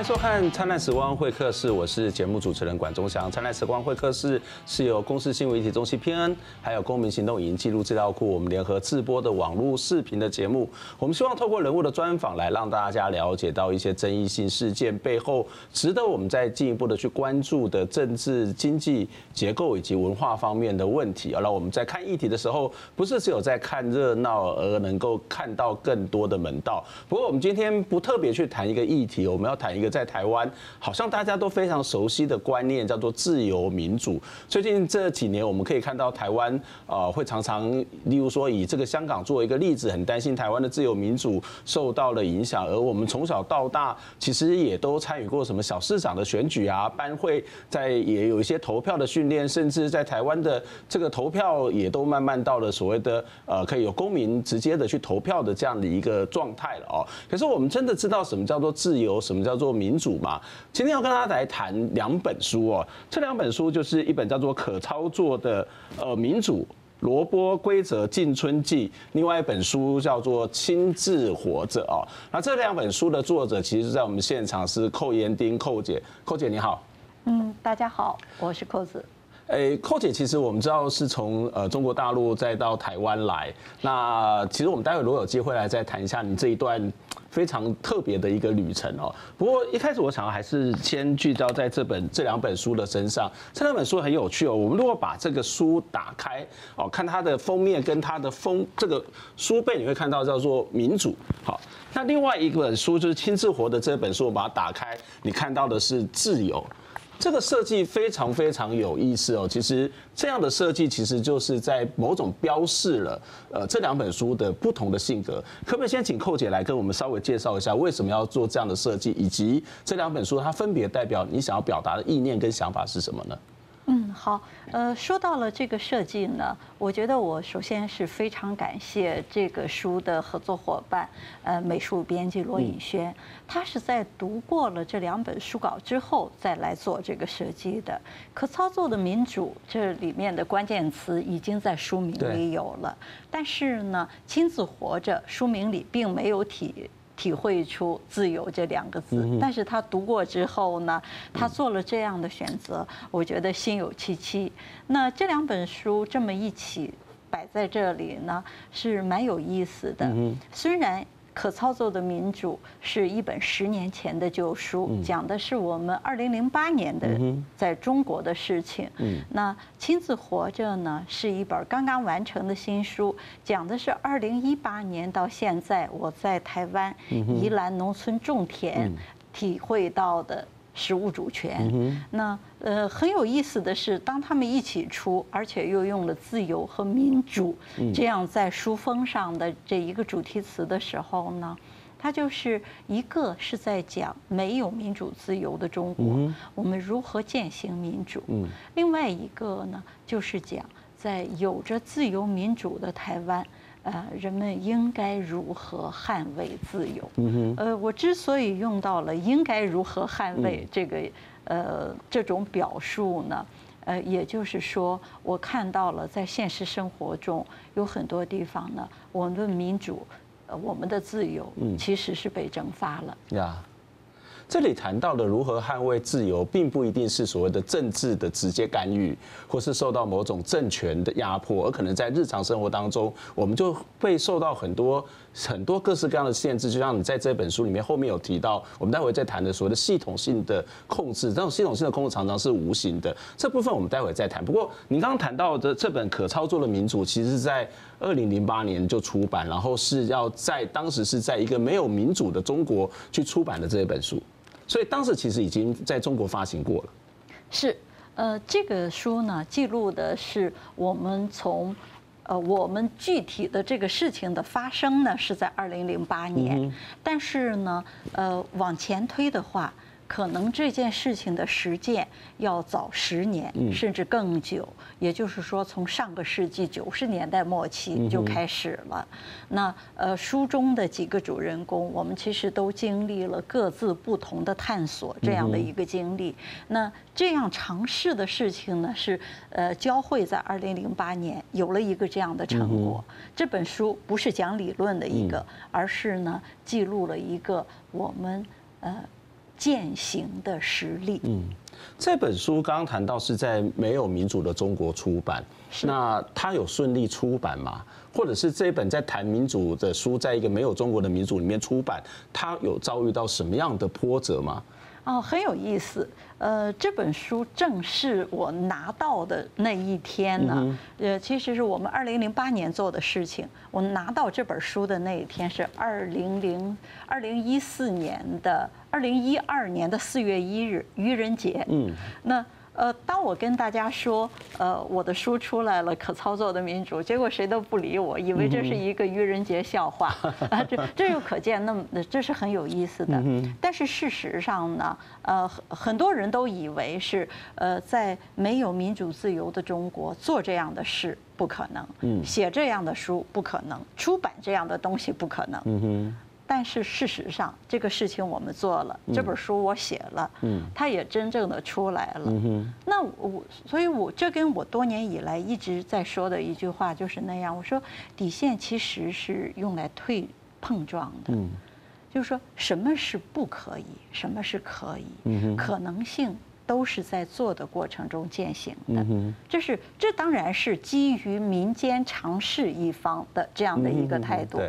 欢迎收看《灿烂时光会客室》，我是节目主持人管中祥。《灿烂时光会客室》是由公司新闻议题中心 PN，还有公民行动影音记录资料库，我们联合制播的网络视频的节目。我们希望透过人物的专访，来让大家了解到一些争议性事件背后，值得我们再进一步的去关注的政治、经济结构以及文化方面的问题。而让我们在看议题的时候，不是只有在看热闹，而能够看到更多的门道。不过，我们今天不特别去谈一个议题，我们要谈。一个在台湾好像大家都非常熟悉的观念叫做自由民主。最近这几年，我们可以看到台湾呃会常常，例如说以这个香港作为一个例子，很担心台湾的自由民主受到了影响。而我们从小到大其实也都参与过什么小市长的选举啊，班会在也有一些投票的训练，甚至在台湾的这个投票也都慢慢到了所谓的呃可以有公民直接的去投票的这样的一个状态了哦。可是我们真的知道什么叫做自由，什么叫做民主嘛，今天要跟大家来谈两本书哦。这两本书就是一本叫做《可操作的呃民主：萝卜规则进春季》，另外一本书叫做《亲自活着》哦。那这两本书的作者，其实在我们现场是寇妍丁寇姐，寇姐你好。嗯，大家好，我是寇子。诶，寇姐，其实我们知道是从呃中国大陆再到台湾来。那其实我们待会如果有机会来再谈一下你这一段非常特别的一个旅程哦。不过一开始我想还是先聚焦在这本这两本书的身上。这两本书很有趣哦。我们如果把这个书打开哦，看它的封面跟它的封这个书背，你会看到叫做民主。好，那另外一本书就是亲自活的这本书，我把它打开，你看到的是自由。这个设计非常非常有意思哦。其实这样的设计其实就是在某种标示了呃这两本书的不同的性格。可不可以先请寇姐来跟我们稍微介绍一下为什么要做这样的设计，以及这两本书它分别代表你想要表达的意念跟想法是什么呢？嗯，好，呃，说到了这个设计呢，我觉得我首先是非常感谢这个书的合作伙伴，呃，美术编辑罗颖轩，他是在读过了这两本书稿之后再来做这个设计的。可操作的民主这里面的关键词已经在书名里有了，但是呢，亲自活着书名里并没有提。体会出自由这两个字，但是他读过之后呢，他做了这样的选择，我觉得心有戚戚。那这两本书这么一起摆在这里呢，是蛮有意思的，虽然。可操作的民主是一本十年前的旧书，讲的是我们二零零八年的在中国的事情。那亲自活着呢，是一本刚刚完成的新书，讲的是二零一八年到现在我在台湾宜兰农村种田体会到的。食物主权，那呃很有意思的是，当他们一起出，而且又用了自由和民主这样在书封上的这一个主题词的时候呢，它就是一个是在讲没有民主自由的中国，我们如何践行民主；另外一个呢，就是讲在有着自由民主的台湾。呃，人们应该如何捍卫自由？呃，我之所以用到了“应该如何捍卫”这个呃这种表述呢，呃，也就是说，我看到了在现实生活中有很多地方呢，我们的民主，呃，我们的自由其实是被蒸发了。呀。这里谈到的如何捍卫自由，并不一定是所谓的政治的直接干预，或是受到某种政权的压迫，而可能在日常生活当中，我们就会受到很多 很多各式各样的限制。就像你在这本书里面后面有提到，我们待会再谈的所谓的系统性的控制，这种系统性的控制常常是无形的。这部分我们待会再谈。不过您刚刚谈到的这本可操作的民主，其实是在二零零八年就出版，然后是要在当时是在一个没有民主的中国去出版的这一本书。所以当时其实已经在中国发行过了。是，呃，这个书呢，记录的是我们从，呃，我们具体的这个事情的发生呢，是在二零零八年，但是呢，呃，往前推的话。可能这件事情的实践要早十年，甚至更久。也就是说，从上个世纪九十年代末期就开始了。那呃，书中的几个主人公，我们其实都经历了各自不同的探索这样的一个经历。那这样尝试的事情呢，是呃，交汇在二零零八年有了一个这样的成果。这本书不是讲理论的一个，而是呢，记录了一个我们呃。践行的实力。嗯，这本书刚刚谈到是在没有民主的中国出版，那它有顺利出版吗？或者是这本在谈民主的书，在一个没有中国的民主里面出版，它有遭遇到什么样的波折吗？哦，很有意思。呃，这本书正是我拿到的那一天呢。呃，其实是我们二零零八年做的事情。我拿到这本书的那一天是二零零二零一四年的二零一二年的四月一日，愚人节。嗯，那。呃，当我跟大家说，呃，我的书出来了，可操作的民主，结果谁都不理我，以为这是一个愚人节笑话 啊，这这又可见，那么这是很有意思的。但是事实上呢，呃，很多人都以为是，呃，在没有民主自由的中国做这样的事不可能，写这样的书不可能，出版这样的东西不可能。但是事实上，这个事情我们做了，这本书我写了，它也真正的出来了。那我，所以我这跟我多年以来一直在说的一句话就是那样。我说，底线其实是用来退碰撞的，就是说什么是不可以，什么是可以，可能性。都是在做的过程中践行的，这是这当然是基于民间尝试一方的这样的一个态度。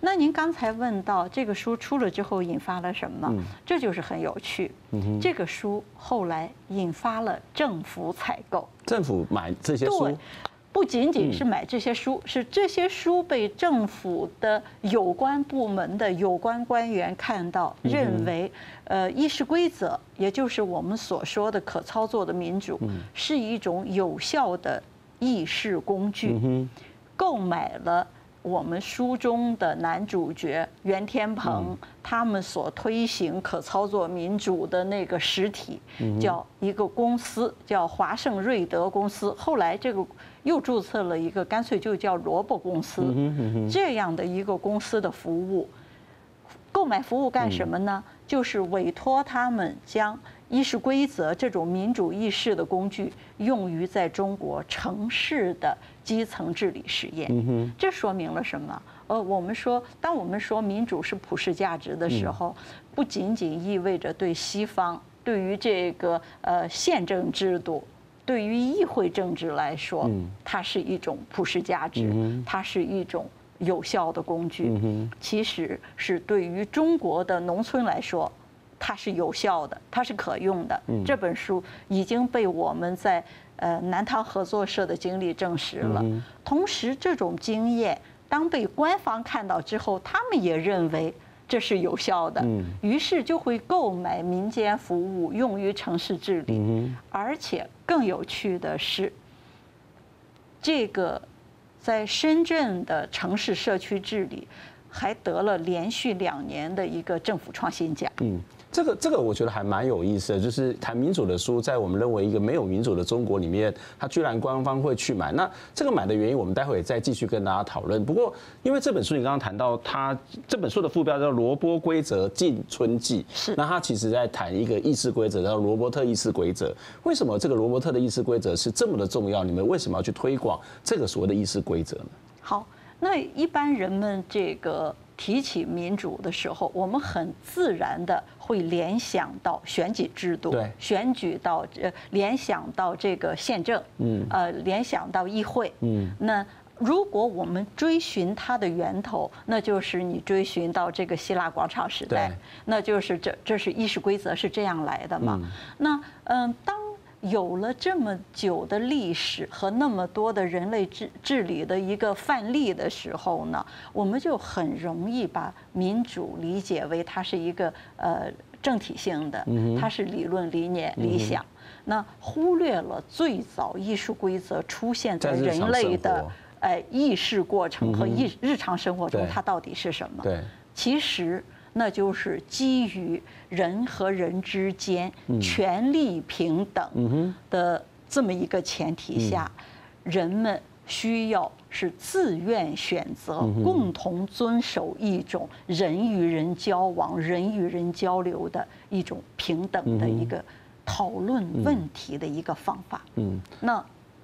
那您刚才问到这个书出了之后引发了什么？这就是很有趣。这个书后来引发了政府采购，政府买这些书。不仅仅是买这些书，是这些书被政府的有关部门的有关官员看到，认为，呃，议事规则，也就是我们所说的可操作的民主，是一种有效的议事工具，购买了。我们书中的男主角袁天鹏，他们所推行可操作民主的那个实体，叫一个公司，叫华盛瑞德公司。后来这个又注册了一个，干脆就叫萝卜公司。这样的一个公司的服务，购买服务干什么呢？就是委托他们将议事规则这种民主议事的工具，用于在中国城市的基层治理实验。这说明了什么？呃，我们说，当我们说民主是普世价值的时候，不仅仅意味着对西方，对于这个呃宪政制度，对于议会政治来说，它是一种普世价值，它是一种有效的工具。其实是对于中国的农村来说。它是有效的，它是可用的。这本书已经被我们在呃南唐合作社的经历证实了。同时，这种经验当被官方看到之后，他们也认为这是有效的，于是就会购买民间服务用于城市治理。而且更有趣的是，这个在深圳的城市社区治理还得了连续两年的一个政府创新奖。这个这个我觉得还蛮有意思的，就是谈民主的书，在我们认为一个没有民主的中国里面，它居然官方会去买。那这个买的原因，我们待会再继续跟大家讨论。不过，因为这本书你刚刚谈到，它这本书的副标叫《萝卜规则进春季》，是那它其实在谈一个议事规则，叫罗伯特议事规则。为什么这个罗伯特的议事规则是这么的重要？你们为什么要去推广这个所谓的议事规则呢？好，那一般人们这个。提起民主的时候，我们很自然的会联想到选举制度，对，选举到呃，联想到这个宪政，嗯，呃，联想到议会，嗯，那如果我们追寻它的源头，那就是你追寻到这个希腊广场时代，那就是这这是议事规则是这样来的嘛？那嗯，当。有了这么久的历史和那么多的人类治治理的一个范例的时候呢，我们就很容易把民主理解为它是一个呃政体性的，它是理论、理念、理想，那忽略了最早艺术规则出现在人类的呃意识过程和日日常生活中，它到底是什么？对，其实。那就是基于人和人之间权利平等的这么一个前提下，人们需要是自愿选择，共同遵守一种人与人交往、人与人交流的一种平等的一个讨论问题的一个方法。嗯，那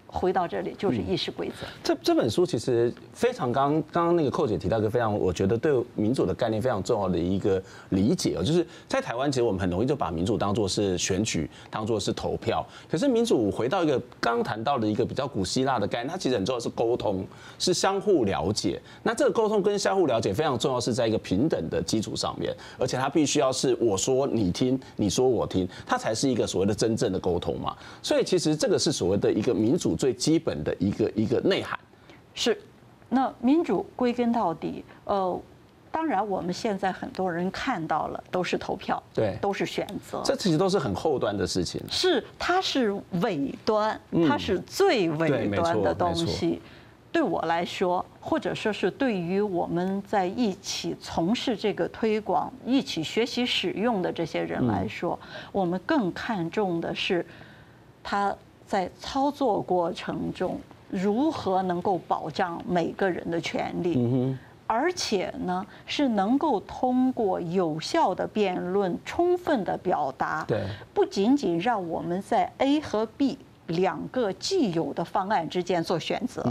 回到这里就是议事规则。这这本书其实非常刚刚刚那个寇姐提到一个非常，我觉得对民主的概念非常重要的一个理解哦，就是在台湾其实我们很容易就把民主当做是选举，当做是投票。可是民主回到一个刚谈到的一个比较古希腊的概念，它其实很重要是沟通，是相互了解。那这个沟通跟相互了解非常重要，是在一个平等的基础上面，而且它必须要是我说你听，你说我听，它才是一个所谓的真正的沟通嘛。所以其实这个是所谓的一个民主最基本的一个一个内涵，是。那民主归根到底，呃，当然我们现在很多人看到了都是投票，对，都是选择，这其实都是很后端的事情。是，它是尾端，它是最尾端的东西。对我来说，或者说是对于我们在一起从事这个推广、一起学习使用的这些人来说，我们更看重的是他。在操作过程中，如何能够保障每个人的权利？而且呢，是能够通过有效的辩论、充分的表达，不仅仅让我们在 A 和 B 两个既有的方案之间做选择，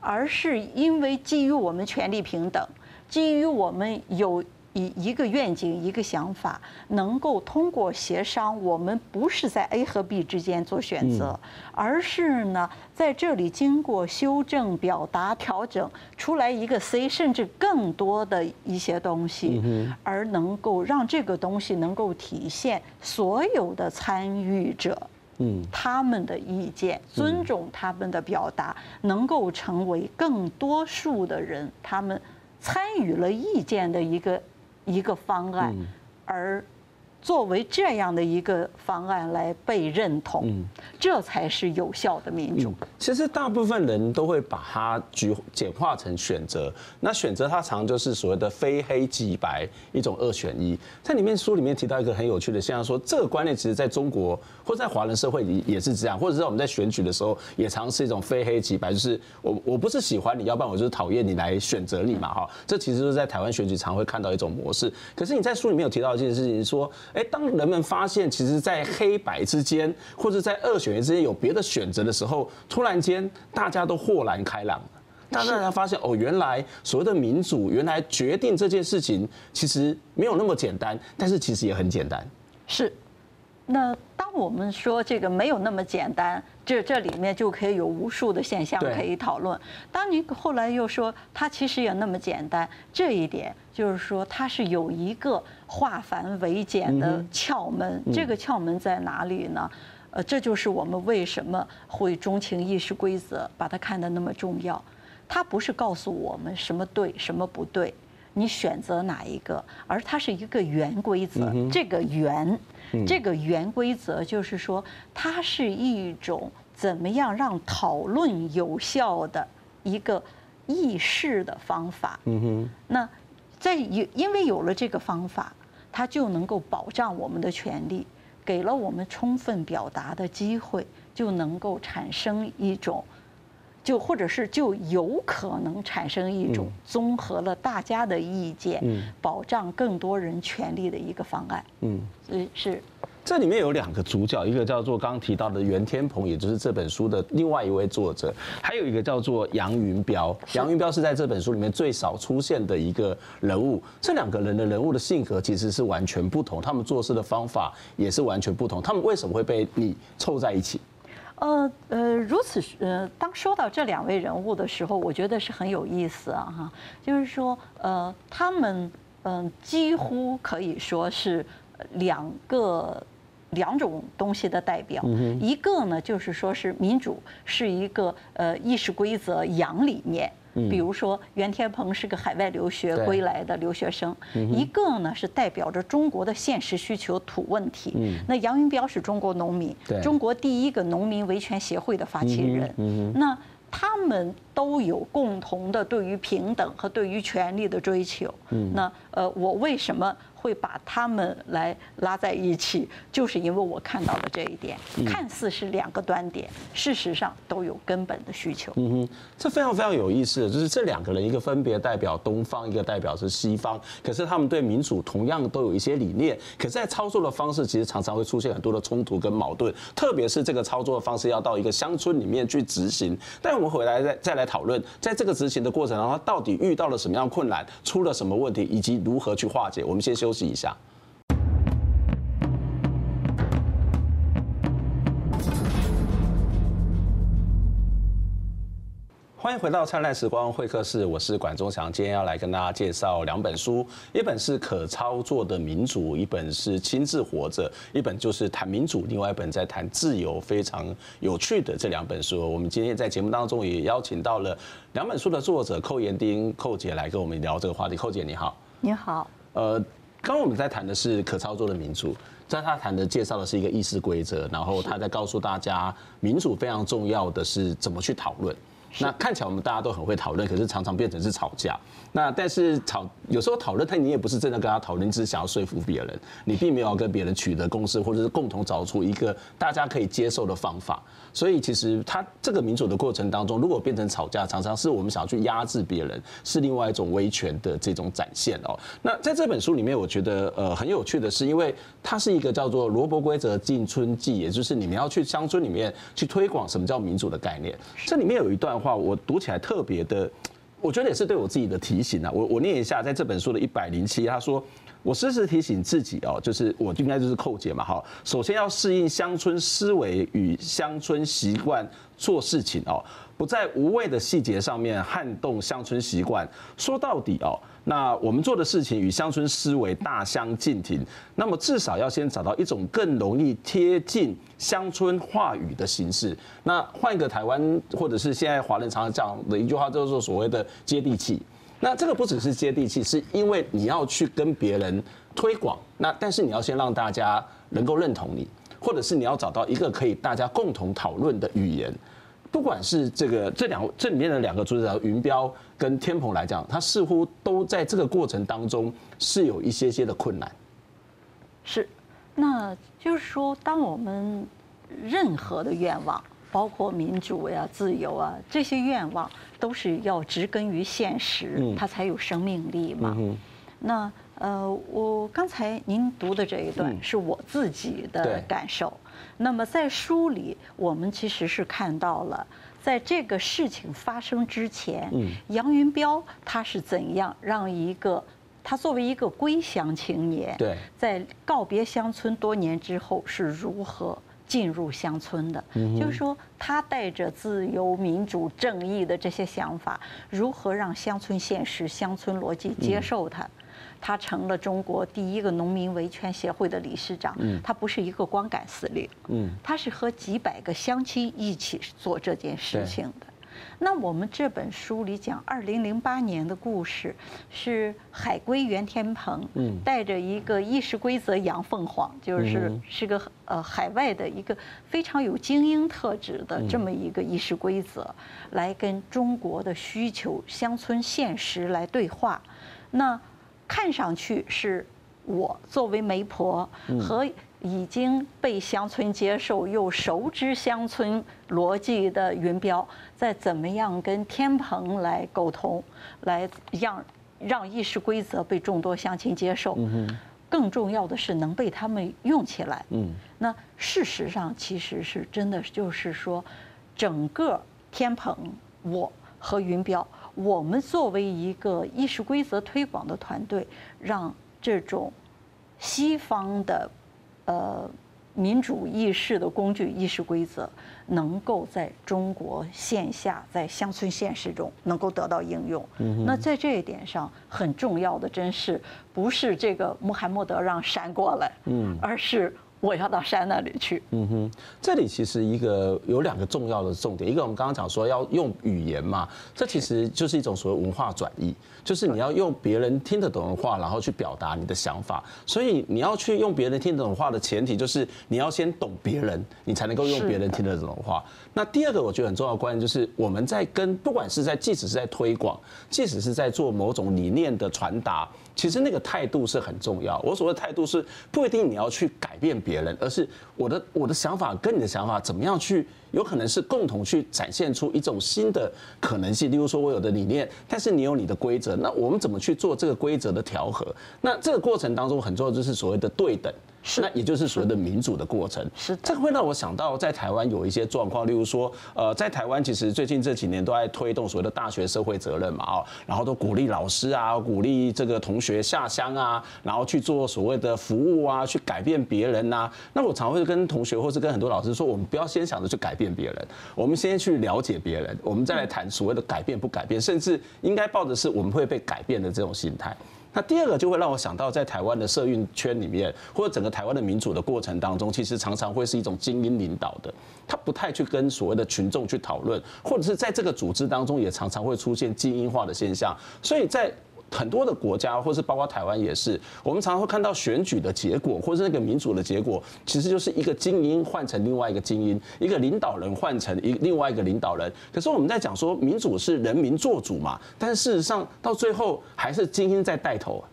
而是因为基于我们权利平等，基于我们有。以一个愿景、一个想法，能够通过协商，我们不是在 A 和 B 之间做选择，而是呢，在这里经过修正、表达、调整出来一个 C，甚至更多的一些东西，而能够让这个东西能够体现所有的参与者，嗯，他们的意见，尊重他们的表达，能够成为更多数的人他们参与了意见的一个。一个方案，而作为这样的一个方案来被认同，嗯这才是有效的民主。其实大部分人都会把它举简化成选择，那选择它常就是所谓的非黑即白，一种二选一。在里面书里面提到一个很有趣的现象，说这个观念其实在中国或在华人社会里也是这样，或者是我们在选举的时候也常是一种非黑即白，就是我我不是喜欢你，要不然我就是讨厌你来选择你嘛哈。这其实是在台湾选举常会看到一种模式。可是你在书里面有提到一件事情，说，哎，当人们发现其实，在黑白之间，或者在二选一之间有别的选择的时候，突然间大家都豁然开朗，大家才发现哦，原来所谓的民主，原来决定这件事情其实没有那么简单，但是其实也很简单。是。那当我们说这个没有那么简单，这这里面就可以有无数的现象可以讨论。当您后来又说它其实也那么简单，这一点就是说它是有一个化繁为简的窍门。这个窍门在哪里呢？呃，这就是我们为什么会钟情意识规则，把它看得那么重要。它不是告诉我们什么对什么不对，你选择哪一个，而它是一个圆规则。这个原。这个原规则就是说，它是一种怎么样让讨论有效的一个议事的方法。嗯哼。那在有因为有了这个方法，它就能够保障我们的权利，给了我们充分表达的机会，就能够产生一种。就或者是就有可能产生一种综合了大家的意见，保障更多人权利的一个方案。嗯，所以是。这里面有两个主角，一个叫做刚刚提到的袁天鹏，也就是这本书的另外一位作者，还有一个叫做杨云彪。杨云彪是在这本书里面最少出现的一个人物。这两个人的人物的性格其实是完全不同，他们做事的方法也是完全不同。他们为什么会被你凑在一起？呃呃，如此呃，当说到这两位人物的时候，我觉得是很有意思啊哈，就是说呃，他们嗯、呃，几乎可以说是两个两种东西的代表，一个呢就是说是民主是一个呃意识规则阳里面。比如说，袁天鹏是个海外留学归来的留学生，一个呢是代表着中国的现实需求土问题。那杨云彪是中国农民，中国第一个农民维权协会的发起人。那他们都有共同的对于平等和对于权利的追求。嗯，那呃，我为什么？会把他们来拉在一起，就是因为我看到了这一点，看似是两个端点，事实上都有根本的需求。嗯哼，这非常非常有意思的，就是这两个人，一个分别代表东方，一个代表是西方，可是他们对民主同样都有一些理念，可是在操作的方式其实常常会出现很多的冲突跟矛盾，特别是这个操作的方式要到一个乡村里面去执行。但我们回来再再来讨论，在这个执行的过程当中，他到底遇到了什么样的困难，出了什么问题，以及如何去化解。我们先休息一下。欢迎回到灿烂时光会客室，我是管中祥。今天要来跟大家介绍两本书，一本是可操作的民主，一本是亲自活着。一本就是谈民主，另外一本在谈自由，非常有趣的这两本书。我们今天在节目当中也邀请到了两本书的作者寇延丁寇姐来跟我们聊这个话题。寇姐你好，你好。呃，刚刚刚我们在谈的是可操作的民主，在他谈的介绍的是一个议事规则，然后他在告诉大家，民主非常重要的是怎么去讨论。那看起来我们大家都很会讨论，可是常常变成是吵架。那但是吵有时候讨论，但你也不是真的跟他讨论，只是想要说服别人，你并没有跟别人取得共识，或者是共同找出一个大家可以接受的方法。所以其实他这个民主的过程当中，如果变成吵架，常常是我们想要去压制别人，是另外一种威权的这种展现哦。那在这本书里面，我觉得呃很有趣的是，因为它是一个叫做罗伯规则进村记，也就是你们要去乡村里面去推广什么叫民主的概念。这里面有一段话，我读起来特别的。我觉得也是对我自己的提醒啊，我我念一下，在这本书的一百零七，他说，我时时提醒自己哦，就是我应该就是扣姐嘛，哈，首先要适应乡村思维与乡村习惯做事情哦，不在无谓的细节上面撼动乡村习惯。说到底哦。那我们做的事情与乡村思维大相径庭，那么至少要先找到一种更容易贴近乡村话语的形式。那换一个台湾或者是现在华人常常讲的一句话，就是所谓的接地气。那这个不只是接地气，是因为你要去跟别人推广，那但是你要先让大家能够认同你，或者是你要找到一个可以大家共同讨论的语言。不管是这个这两这里面的两个主角云彪跟天蓬来讲，他似乎都在这个过程当中是有一些些的困难。是，那就是说，当我们任何的愿望，包括民主呀、自由啊这些愿望，都是要植根于现实，它才有生命力嘛。那呃，我刚才您读的这一段是我自己的感受。那么在书里，我们其实是看到了，在这个事情发生之前，杨云彪他是怎样让一个他作为一个归乡青年，在告别乡村多年之后是如何进入乡村的？就是说，他带着自由、民主、正义的这些想法，如何让乡村现实、乡村逻辑接受他？他成了中国第一个农民维权协会的理事长。他不是一个光杆司令，他是和几百个乡亲一起做这件事情的。那我们这本书里讲二零零八年的故事，是海归袁天鹏嗯。带着一个议事规则杨凤凰，就是是个呃海外的一个非常有精英特质的这么一个议事规则，来跟中国的需求、乡村现实来对话。那看上去是我作为媒婆和已经被乡村接受又熟知乡村逻辑的云彪，在怎么样跟天鹏来沟通，来让让议事规则被众多乡亲接受。更重要的是能被他们用起来。那事实上其实是真的，就是说，整个天鹏我和云彪。我们作为一个议事规则推广的团队，让这种西方的呃民主议事的工具议事规则，能够在中国线下在乡村现实中能够得到应用。那在这一点上很重要的，真是不是这个穆罕默德让闪过来，而是我要到山那里去。嗯哼，这里其实一个有两个重要的重点，一个我们刚刚讲说要用语言嘛，这其实就是一种所谓文化转译，就是你要用别人听得懂的话，然后去表达你的想法。所以你要去用别人听得懂话的前提，就是你要先懂别人，你才能够用别人听得懂的话。那第二个我觉得很重要的观念就是我们在跟不管是在即使是在推广，即使是在做某种理念的传达。其实那个态度是很重要。我所谓的态度是不一定你要去改变别人，而是我的我的想法跟你的想法怎么样去，有可能是共同去展现出一种新的可能性。例如说，我有的理念，但是你有你的规则，那我们怎么去做这个规则的调和？那这个过程当中很重要就是所谓的对等。是，那也就是所谓的民主的过程。是，这个会让我想到，在台湾有一些状况，例如说，呃，在台湾其实最近这几年都在推动所谓的大学社会责任嘛，哦，然后都鼓励老师啊，鼓励这个同学下乡啊，然后去做所谓的服务啊，去改变别人呐。那我常会跟同学或是跟很多老师说，我们不要先想着去改变别人，我们先去了解别人，我们再来谈所谓的改变不改变，甚至应该抱的是我们会被改变的这种心态。那第二个就会让我想到，在台湾的社运圈里面，或者整个台湾的民主的过程当中，其实常常会是一种精英领导的，他不太去跟所谓的群众去讨论，或者是在这个组织当中也常常会出现精英化的现象，所以在。很多的国家，或是包括台湾也是，我们常常会看到选举的结果，或是那个民主的结果，其实就是一个精英换成另外一个精英，一个领导人换成一另外一个领导人。可是我们在讲说民主是人民做主嘛，但是事实上到最后还是精英在带头。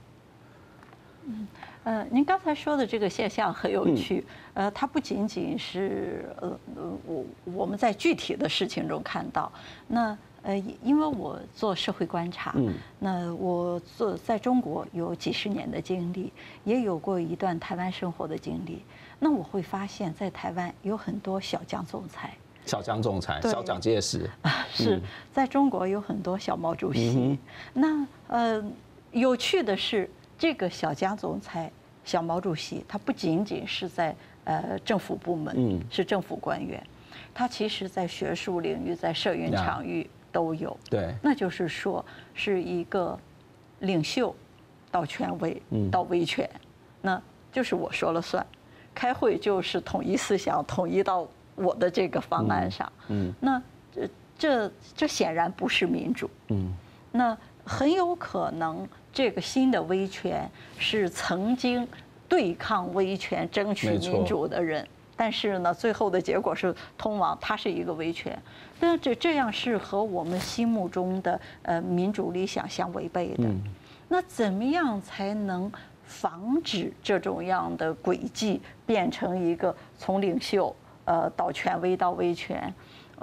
嗯，呃，您刚才说的这个现象很有趣，呃，它不仅仅是呃呃我我们在具体的事情中看到那。呃，因为我做社会观察，嗯，那我做在中国有几十年的经历，也有过一段台湾生活的经历。那我会发现，在台湾有很多小江总裁，小江总裁，小蒋介石，是在中国有很多小毛主席。那呃，有趣的是，这个小江总裁、小毛主席，他不仅仅是在呃政府部门，嗯，是政府官员，他其实在学术领域，在社运场域。都有，对，那就是说是一个领袖到权威，到威权，那就是我说了算，开会就是统一思想，统一到我的这个方案上，嗯，那这这这显然不是民主，嗯，那很有可能这个新的威权是曾经对抗威权、争取民主的人。但是呢，最后的结果是通往它是一个维权，那这这样是和我们心目中的呃民主理想相违背的。那怎么样才能防止这种样的轨迹变成一个从领袖呃到权威到威权？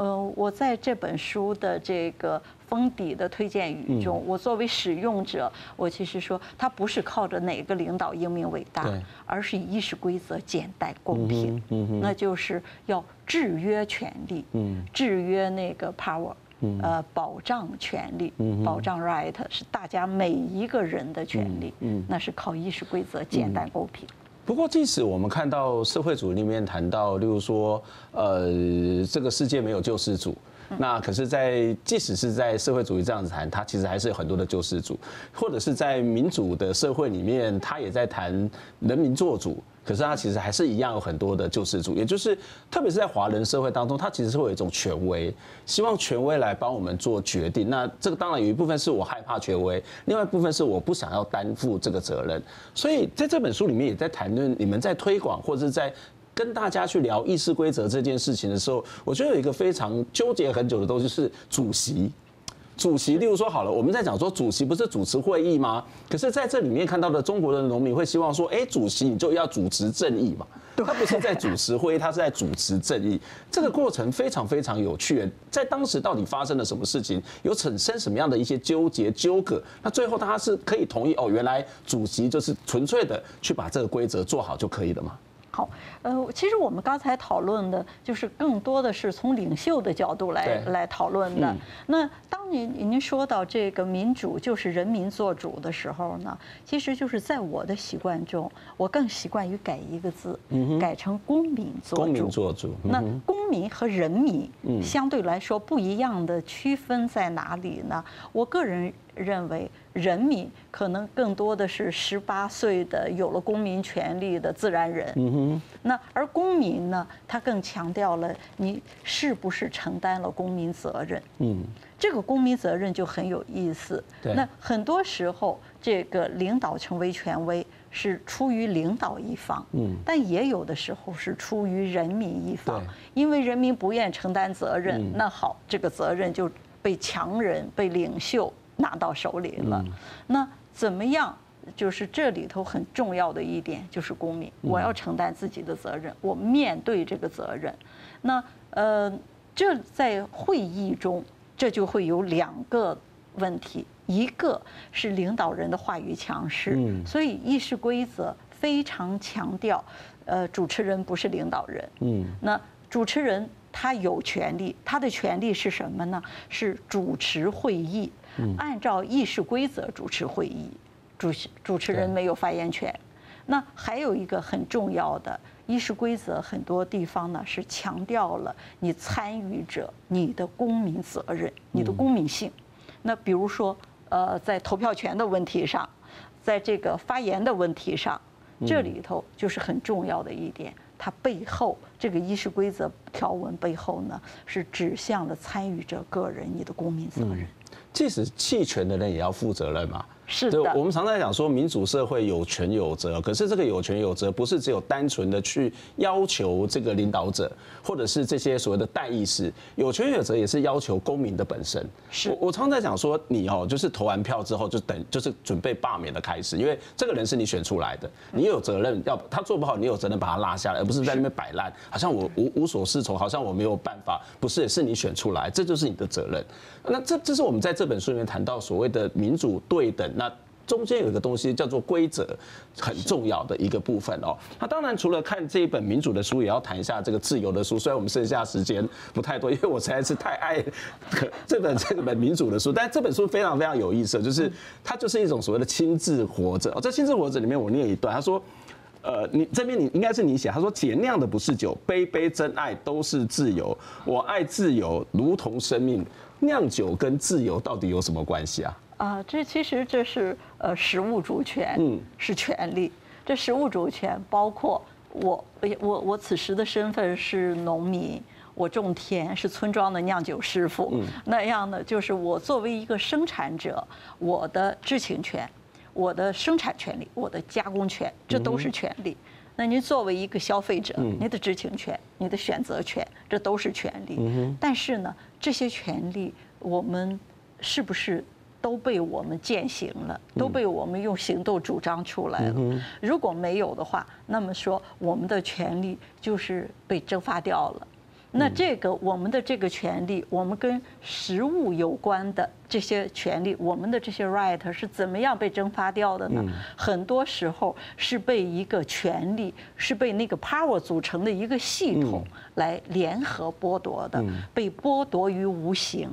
呃，我在这本书的这个。封底的推荐语中，我作为使用者，我其实说，它不是靠着哪个领导英明伟大，而是以议事规则简单公平，那就是要制约权力，制约那个 power，呃，保障权利，保障 right 是大家每一个人的权利，那是靠议事规则简单公平。不过，即使我们看到社会主义里面谈到，例如说，呃，这个世界没有救世主。那可是，在即使是在社会主义这样子谈，它其实还是有很多的救世主，或者是在民主的社会里面，他也在谈人民做主。可是他其实还是一样有很多的救世主，也就是特别是在华人社会当中，他其实是会有一种权威，希望权威来帮我们做决定。那这个当然有一部分是我害怕权威，另外一部分是我不想要担负这个责任。所以在这本书里面也在谈论你们在推广或者是在。跟大家去聊议事规则这件事情的时候，我觉得有一个非常纠结很久的东西是主席。主席，例如说好了，我们在讲说主席不是主持会议吗？可是在这里面看到的中国的农民会希望说，哎，主席你就要主持正义嘛。他不是在主持会议，他是在主持正义。这个过程非常非常有趣。在当时到底发生了什么事情？有产生什么样的一些纠结纠葛？那最后他是可以同意哦，原来主席就是纯粹的去把这个规则做好就可以了吗？好，呃，其实我们刚才讨论的，就是更多的是从领袖的角度来来讨论的。那当您您说到这个民主就是人民做主的时候呢，其实就是在我的习惯中，我更习惯于改一个字，改成公民做主。公民做主。那公民和人民相对来说不一样的区分在哪里呢？我个人认为，人民可能更多的是十八岁的有了公民权利的自然人。嗯哼。那而公民呢，他更强调了你是不是承担了公民责任。嗯。这个公民责任就很有意思。对。那很多时候，这个领导成为权威是出于领导一方。嗯。但也有的时候是出于人民一方。对。因为人民不愿承担责任，那好，这个责任就被强人、被领袖。拿到手里了，那怎么样？就是这里头很重要的一点，就是公民，我要承担自己的责任，我面对这个责任。那呃，这在会议中，这就会有两个问题，一个是领导人的话语强势，所以议事规则非常强调，呃，主持人不是领导人。嗯，那主持人他有权利，他的权利是什么呢？是主持会议。按照议事规则主持会议，主席主持人没有发言权。那还有一个很重要的议事规则，很多地方呢是强调了你参与者你的公民责任、你的公民性。那比如说，呃，在投票权的问题上，在这个发言的问题上，这里头就是很重要的一点。它背后这个议事规则条文背后呢，是指向了参与者个人你的公民责任。即使弃权的人也要负责任嘛。是的，我们常常讲说民主社会有权有责，可是这个有权有责不是只有单纯的去要求这个领导者，或者是这些所谓的代议士，有权有责也是要求公民的本身。是，我我常常在讲说你哦，就是投完票之后就等就是准备罢免的开始，因为这个人是你选出来的，你有责任要他做不好，你有责任把他拉下来，而不是在那边摆烂，好像我无无所适从，好像我没有办法，不是，是你选出来，这就是你的责任。那这这是我们在这本书里面谈到所谓的民主对等那。中间有一个东西叫做规则，很重要的一个部分哦。那当然除了看这一本民主的书，也要谈一下这个自由的书。虽然我们剩下时间不太多，因为我实在是太爱这本这本民主的书。但这本书非常非常有意思，就是它就是一种所谓的亲自活着。哦，在亲自活着里面，我念一段，他说：“呃，你这边你应该是你写，他说姐酿的不是酒，杯杯真爱都是自由。我爱自由，如同生命。酿酒跟自由到底有什么关系啊？”啊，这其实这是呃实物主权，嗯，是权利。这实物主权包括我我我此时的身份是农民，我种田是村庄的酿酒师傅，嗯，那样的就是我作为一个生产者，我的知情权、我的生产权利、我的加工权，这都是权利。那您作为一个消费者，您的知情权、你的选择权，这都是权利。但是呢，这些权利我们是不是？都被我们践行了，都被我们用行动主张出来了。如果没有的话，那么说我们的权利就是被蒸发掉了。那这个我们的这个权利，我们跟食物有关的这些权利，我们的这些 right 是怎么样被蒸发掉的呢？很多时候是被一个权利，是被那个 power 组成的一个系统来联合剥夺的，被剥夺于无形。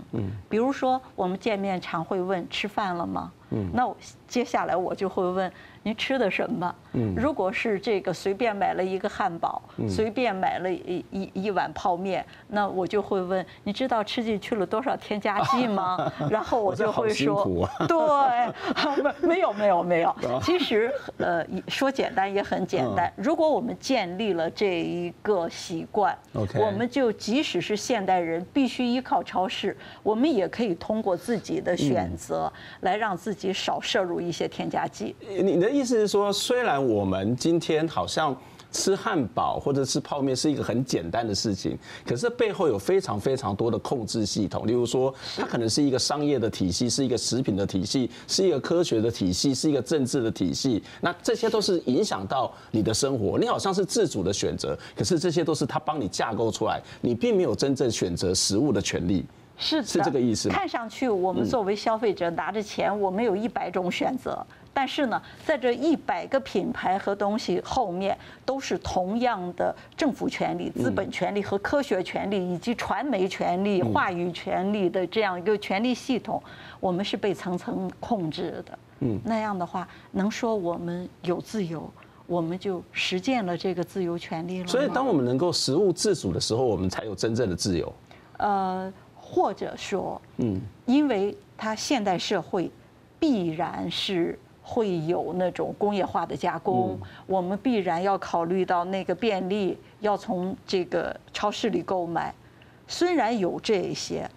比如说我们见面常会问吃饭了吗？那接下来我就会问。您吃的什么？如果是这个随便买了一个汉堡，随便买了一一一碗泡面，那我就会问，你知道吃进去了多少添加剂吗？然后我就会说，对，没有没有没有。其实呃，说简单也很简单。如果我们建立了这一个习惯，我们就即使是现代人必须依靠超市，我们也可以通过自己的选择来让自己少摄入一些添加剂。你的。意思是说，虽然我们今天好像吃汉堡或者吃泡面是一个很简单的事情，可是背后有非常非常多的控制系统。例如说，它可能是一个商业的体系，是一个食品的体系，是一个科学的体系，是一个政治的体系。那这些都是影响到你的生活。你好像是自主的选择，可是这些都是他帮你架构出来，你并没有真正选择食物的权利。是是这个意思。看上去，我们作为消费者拿着钱，我们有一百种选择。但是呢，在这一百个品牌和东西后面，都是同样的政府权利、资本权利和科学权利，以及传媒权利、话语权利的这样一个权利系统，我们是被层层控制的。嗯，那样的话，能说我们有自由，我们就实践了这个自由权利了。所以，当我们能够食物自主的时候，我们才有真正的自由。呃，或者说，嗯，因为它现代社会必然是会有那种工业化的加工，我们必然要考虑到那个便利，要从这个超市里购买。虽然有这些，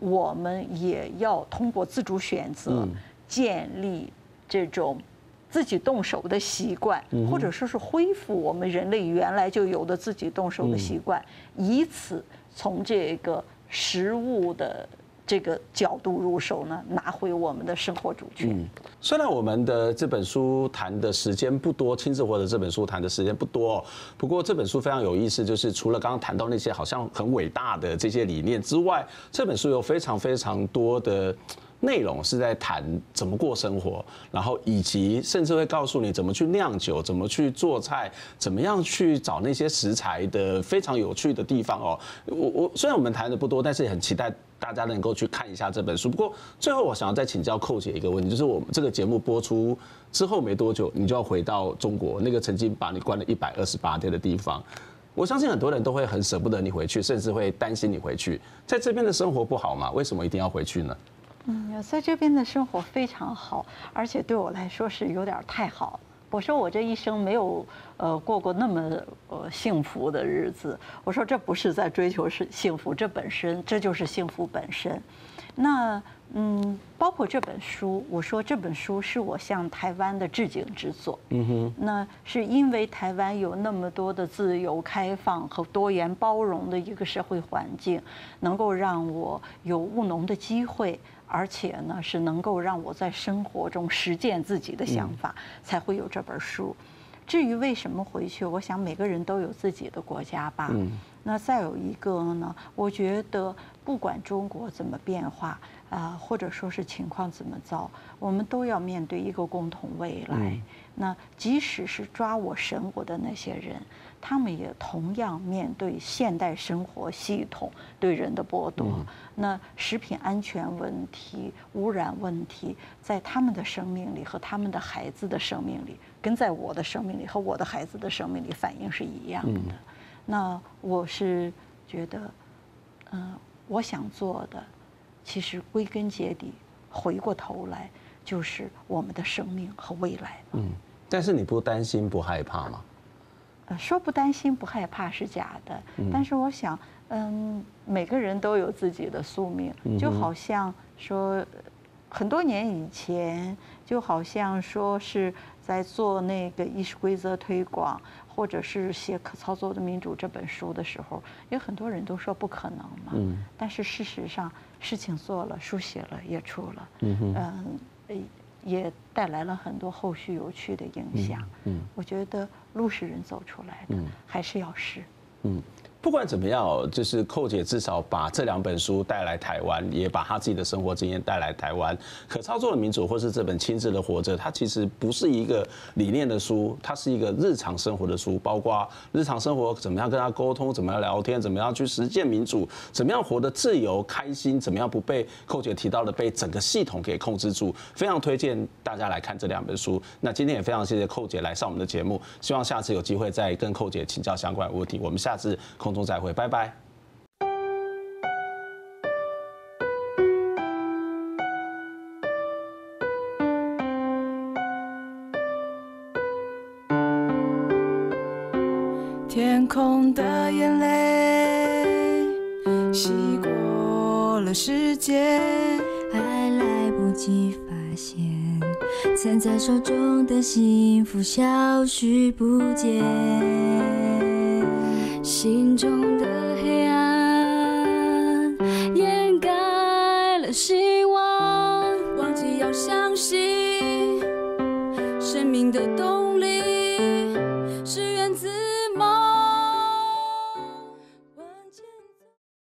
我们也要通过自主选择建立这种自己动手的习惯，或者说是恢复我们人类原来就有的自己动手的习惯，以此从这个食物的。这个角度入手呢，拿回我们的生活主权。嗯，虽然我们的这本书谈的时间不多，亲自活的这本书谈的时间不多，不过这本书非常有意思，就是除了刚刚谈到那些好像很伟大的这些理念之外，这本书有非常非常多的。内容是在谈怎么过生活，然后以及甚至会告诉你怎么去酿酒，怎么去做菜，怎么样去找那些食材的非常有趣的地方哦。我我虽然我们谈的不多，但是也很期待大家能够去看一下这本书。不过最后我想要再请教寇姐一个问题，就是我们这个节目播出之后没多久，你就要回到中国那个曾经把你关了一百二十八天的地方。我相信很多人都会很舍不得你回去，甚至会担心你回去。在这边的生活不好吗？为什么一定要回去呢？嗯，在这边的生活非常好，而且对我来说是有点太好。我说我这一生没有呃过过那么呃幸福的日子。我说这不是在追求是幸福，这本身这就是幸福本身。那嗯，包括这本书，我说这本书是我向台湾的致敬之作。嗯哼，那是因为台湾有那么多的自由、开放和多元包容的一个社会环境，能够让我有务农的机会。而且呢，是能够让我在生活中实践自己的想法，才会有这本书。至于为什么回去，我想每个人都有自己的国家吧。那再有一个呢，我觉得不管中国怎么变化啊，或者说是情况怎么糟，我们都要面对一个共同未来。那即使是抓我审我的那些人。他们也同样面对现代生活系统对人的剥夺。那食品安全问题、污染问题，在他们的生命里和他们的孩子的生命里，跟在我的生命里和我的孩子的生命里反应是一样的。那我是觉得，嗯，我想做的，其实归根结底，回过头来就是我们的生命和未来。嗯，但是你不担心、不害怕吗？说不担心不害怕是假的，但是我想，嗯，每个人都有自己的宿命，就好像说，很多年以前，就好像说是在做那个议事规则推广，或者是写《可操作的民主》这本书的时候，有很多人都说不可能嘛，但是事实上，事情做了，书写了，也出了，嗯。也带来了很多后续有趣的影响。嗯，我觉得路是人走出来的，还是要试。嗯。不管怎么样，就是寇姐至少把这两本书带来台湾，也把她自己的生活经验带来台湾。可操作的民主，或是这本亲自的活着，它其实不是一个理念的书，它是一个日常生活的书，包括日常生活怎么样跟他沟通，怎么样聊天，怎么样去实践民主，怎么样活得自由开心，怎么样不被寇姐提到的被整个系统给控制住。非常推荐大家来看这两本书。那今天也非常谢谢寇姐来上我们的节目，希望下次有机会再跟寇姐请教相关的问题。我们下次空中再会，拜拜。天空的眼泪，洗过了世界，还来不及发现，攒在手中的幸福消失不见。